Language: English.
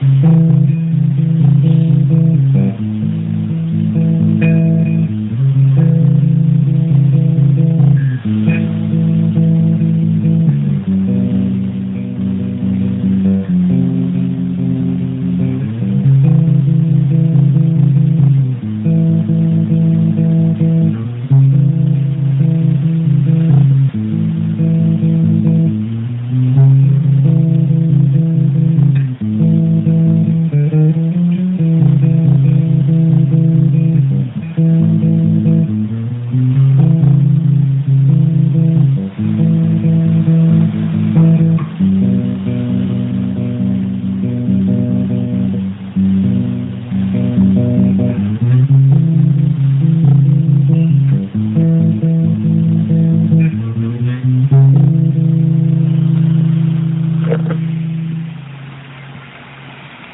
Mm-hmm.